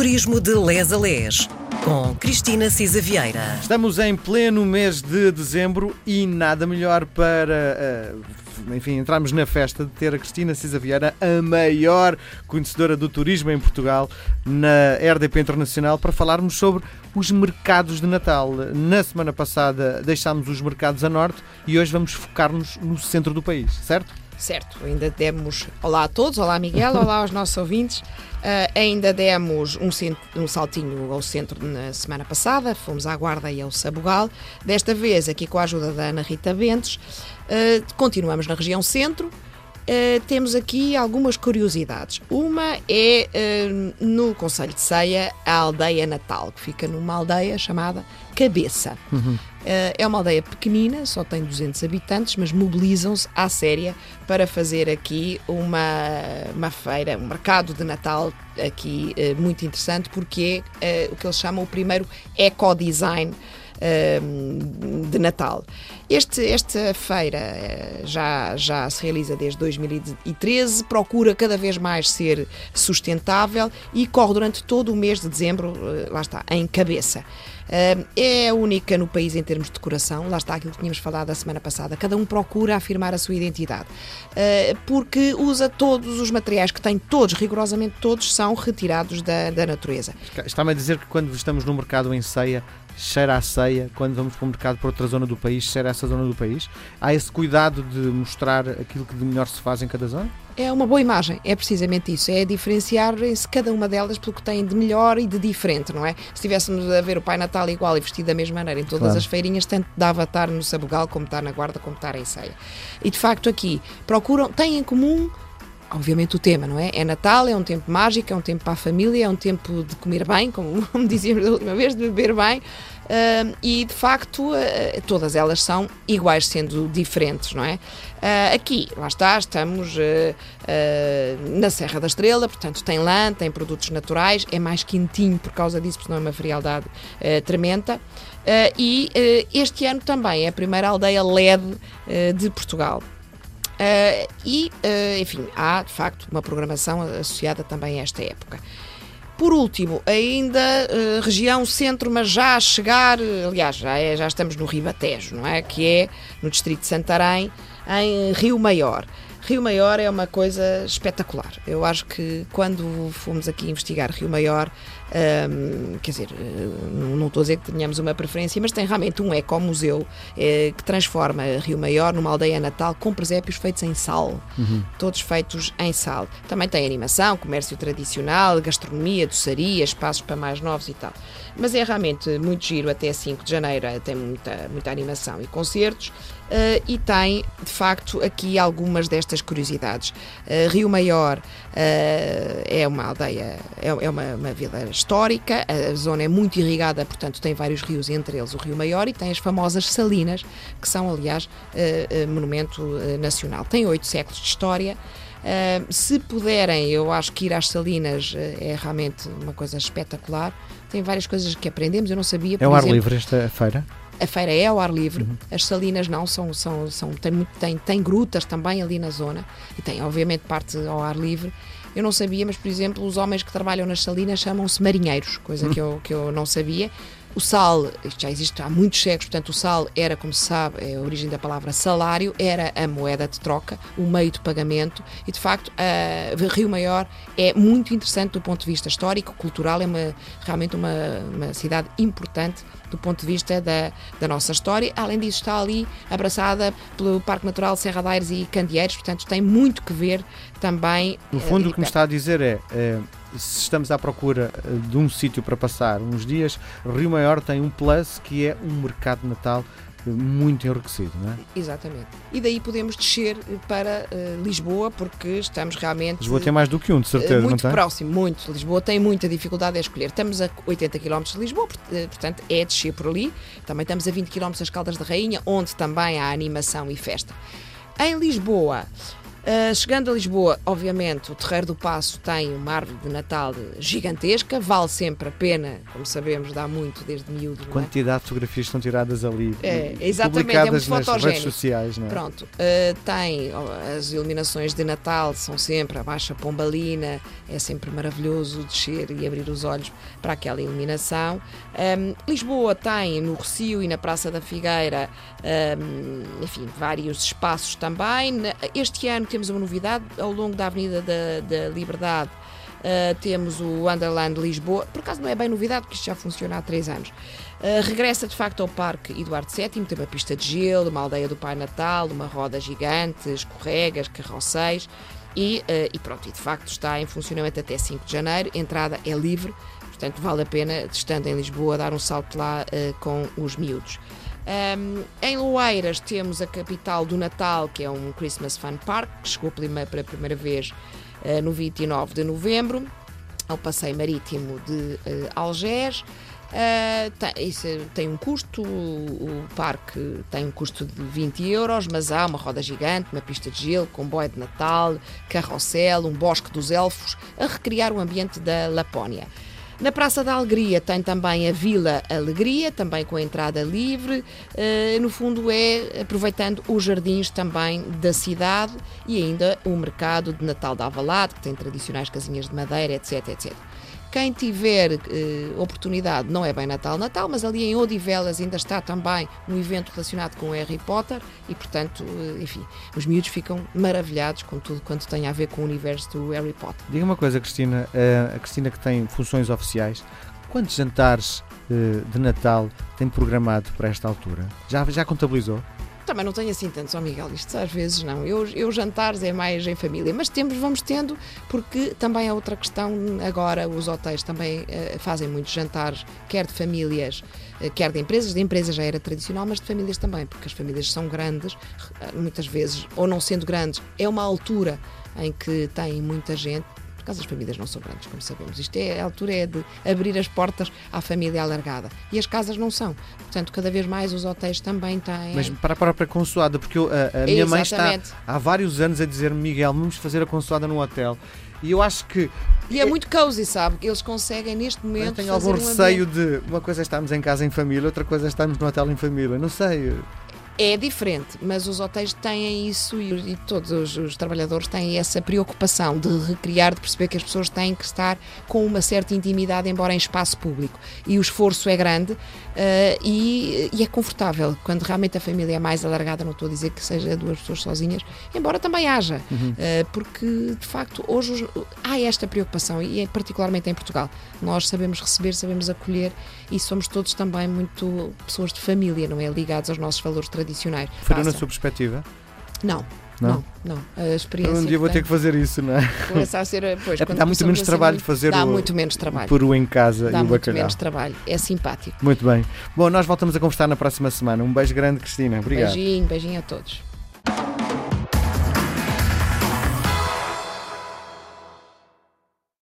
Turismo de Les a Les, com Cristina Cisa Vieira. Estamos em pleno mês de dezembro e nada melhor para, uh, enfim, entrarmos na festa de ter a Cristina Cisa Vieira, a maior conhecedora do turismo em Portugal, na RDP Internacional, para falarmos sobre os mercados de Natal. Na semana passada deixámos os mercados a norte e hoje vamos focar-nos no centro do país, certo? Certo, ainda demos olá a todos, olá Miguel, olá aos nossos ouvintes. Uh, ainda demos um, um, saltinho ao centro na semana passada, fomos à Guarda e ao Sabugal. Desta vez, aqui com a ajuda da Ana Rita Bentes, uh, continuamos na região centro. Uh, temos aqui algumas curiosidades. Uma é no Conselho de Ceia, a aldeia Natal, que fica numa aldeia chamada Cabeça. Uhum. Uh, é uma aldeia pequenina, só tem 200 habitantes, mas mobilizam-se à séria para fazer aqui uma, uma feira, um mercado de Natal aqui uh, muito interessante, porque é uh, o que eles chamam o primeiro eco-design de Natal. Este, esta feira já, já se realiza desde 2013, procura cada vez mais ser sustentável e corre durante todo o mês de dezembro, lá está, em cabeça. É única no país em termos de decoração, lá está aquilo que tínhamos falado a semana passada. Cada um procura afirmar a sua identidade, porque usa todos os materiais que tem, todos, rigorosamente todos, são retirados da, da natureza. Está-me a dizer que quando estamos no mercado em ceia, cheira a ceia, quando vamos para o mercado para outra zona do país, cheira a essa zona do país? Há esse cuidado de mostrar aquilo que de melhor se faz em cada zona? É uma boa imagem, é precisamente isso, é diferenciar-se cada uma delas pelo que tem de melhor e de diferente, não é? Se estivéssemos a ver o Pai Natal igual e vestido da mesma maneira em todas claro. as feirinhas, tanto dava estar no Sabugal como estar na Guarda, como estar em Ceia. E de facto aqui procuram, têm em comum obviamente o tema, não é? É Natal, é um tempo mágico, é um tempo para a família, é um tempo de comer bem, como, como dizíamos da última vez, de beber bem. Uh, e de facto, uh, todas elas são iguais, sendo diferentes, não é? Uh, aqui, lá está, estamos na Serra da Estrela, portanto, tem lã, tem produtos naturais, é mais quentinho por causa disso, porque não é uma frialdade tremenda. e este ano também é a primeira aldeia LED de Portugal. Uh, e, uh, enfim, há de facto uma programação associada também a esta época. Por último, ainda uh, região centro, mas já a chegar, aliás, já, é, já estamos no Ribatejo, não é? Que é no distrito de Santarém, em Rio Maior. Rio Maior é uma coisa espetacular. Eu acho que quando fomos aqui investigar Rio Maior, um, quer dizer, não estou a dizer que tenhamos uma preferência, mas tem realmente um ecomuseu é, que transforma Rio Maior numa aldeia natal com presépios feitos em sal, uhum. todos feitos em sal. Também tem animação, comércio tradicional, gastronomia, doçaria, espaços para mais novos e tal. Mas é realmente muito giro, até 5 de janeiro tem muita, muita animação e concertos. Uh, e tem, de facto, aqui algumas destas curiosidades. Uh, Rio Maior uh, é uma aldeia, é, é uma, uma, vila histórica, a zona é muito irrigada, portanto, tem vários rios, entre eles o Rio Maior, e tem as famosas Salinas, que são, aliás, monumento nacional. Tem oito séculos de história. Uh, se puderem, eu acho que ir às Salinas uh, é realmente uma coisa espetacular. Tem várias coisas que aprendemos, eu não sabia. É o ar livre esta feira? A feira é ao ar livre, uhum. as salinas não, são, são, são, tem, tem, tem grutas também ali na zona e tem, obviamente, parte ao ar livre. Eu não sabia, mas, por exemplo, os homens que trabalham nas salinas chamam-se marinheiros, coisa que, eu, que eu não sabia. O sal, isto já existe há muitos séculos, portanto, o sal era, como se sabe, é a origem da palavra salário, era a moeda de troca, o meio de pagamento, e de facto, a Rio Maior é muito interessante do ponto de vista histórico, cultural, é uma, realmente uma, uma cidade importante do ponto de vista da, da nossa história. Além disso, está ali abraçada pelo Parque Natural Serra da Aires e Candeeiros, portanto, tem muito que ver também. No fundo, uh, o que me está a dizer é, é se estamos à procura eh, de um sítio para passar uns dias, Rio Maior tem um plus que é um mercado de Natal eh, muito enriquecido, não é? Exatamente. E daí podemos descer eh, para uh, Lisboa, porque estamos realmente. Lisboa tem mais do que um, de certeza, muito não próximo, muito. Lisboa tem muita dificuldade a escolher. Estamos a 80 km de Lisboa, portanto é descer por ali. Também estamos a 20 km das Caldas da Rainha, onde também há animação e festa. Em Lisboa, Uh, chegando a Lisboa, obviamente, o Terreiro do Passo tem uma árvore de Natal gigantesca, vale sempre a pena, como sabemos, dá muito desde miúdo. É? Quantidade de fotografias estão tiradas ali. É, exatamente, é muito nas redes sociais, não é? Pronto, uh, tem as iluminações de Natal, são sempre a Baixa Pombalina, é sempre maravilhoso descer e abrir os olhos para aquela iluminação. Um, Lisboa tem no Recio e na Praça da Figueira, um, enfim, vários espaços também. Este ano temos uma novidade ao longo da Avenida da, da Liberdade. Uh, temos o Wonderland Lisboa, por acaso não é bem novidade, porque isto já funciona há três anos. Uh, regressa de facto ao Parque Eduardo VII, tem uma pista de gelo, uma aldeia do Pai Natal, uma roda gigante, escorregas, carrosséis e, uh, e pronto, e de facto está em funcionamento até 5 de janeiro. Entrada é livre, portanto vale a pena, estando em Lisboa, dar um salto lá com os miúdos. Um, em Loeiras temos a capital do Natal, que é um Christmas Fun Park, que chegou pela primeira vez uh, no 29 de novembro, ao passeio marítimo de uh, Algés. Uh, tem, isso tem um custo, o, o parque tem um custo de 20 euros, mas há uma roda gigante, uma pista de gelo, comboio de Natal, carrossel, um bosque dos elfos, a recriar o ambiente da Lapónia. Na Praça da Alegria tem também a Vila Alegria, também com a entrada livre. Eh, no fundo, é aproveitando os jardins também da cidade e ainda o mercado de Natal de Alvalade, que tem tradicionais casinhas de madeira, etc, etc. Quem tiver eh, oportunidade, não é bem Natal, Natal, mas ali em Odivelas ainda está também um evento relacionado com Harry Potter e, portanto, eh, enfim, os miúdos ficam maravilhados com tudo quanto tem a ver com o universo do Harry Potter. Diga uma coisa, Cristina. eh, a Cristina que tem funções oficiais, quantos jantares eh, de Natal tem programado para esta altura? Já, já contabilizou? Também não tenho assim tantos, ó Miguel, isto às vezes não. Eu, eu jantares é mais em família, mas temos, vamos tendo, porque também é outra questão. Agora, os hotéis também eh, fazem muitos jantares, quer de famílias, eh, quer de empresas. De empresas já era tradicional, mas de famílias também, porque as famílias são grandes, eh, muitas vezes, ou não sendo grandes, é uma altura em que tem muita gente. Por acaso as famílias não são grandes, como sabemos. Isto é, a altura é de abrir as portas à família alargada. E as casas não são. Portanto, cada vez mais os hotéis também têm. Mas para a própria consoada, porque eu, a, a minha mãe está há vários anos a dizer-me, Miguel, vamos fazer a consoada num hotel. E eu acho que E é muito cozy, sabe? Eles conseguem neste eu momento. tenho fazer algum um receio ambiente- de uma coisa é estarmos em casa em família, outra coisa é estarmos no hotel em família. Não sei. É diferente, mas os hotéis têm isso e, e todos os, os trabalhadores têm essa preocupação de recriar, de perceber que as pessoas têm que estar com uma certa intimidade, embora em espaço público. E o esforço é grande eh, e, e é confortável. Quando realmente a família é mais alargada, não estou a dizer que seja duas pessoas sozinhas, embora também haja, eh, porque de facto hoje os- há esta preocupação e é particularmente em Portugal. Nós sabemos receber, sabemos acolher e somos todos também muito pessoas de família, não é? Ligados aos nossos valores tradicionais. Foi na sua perspectiva? Não, Não? não, não. A experiência. Um dia vou ter tenho que fazer isso, não é? começa a ser. Pois, É, dá muito menos trabalho muito- fazer Dá o- muito menos trabalho. O peru em casa Dá e o muito bacalhau. menos trabalho. É simpático. Muito bem. Bom, nós voltamos a conversar na próxima semana. Um beijo grande, Cristina. Obrigado. Beijinho, beijinho a todos.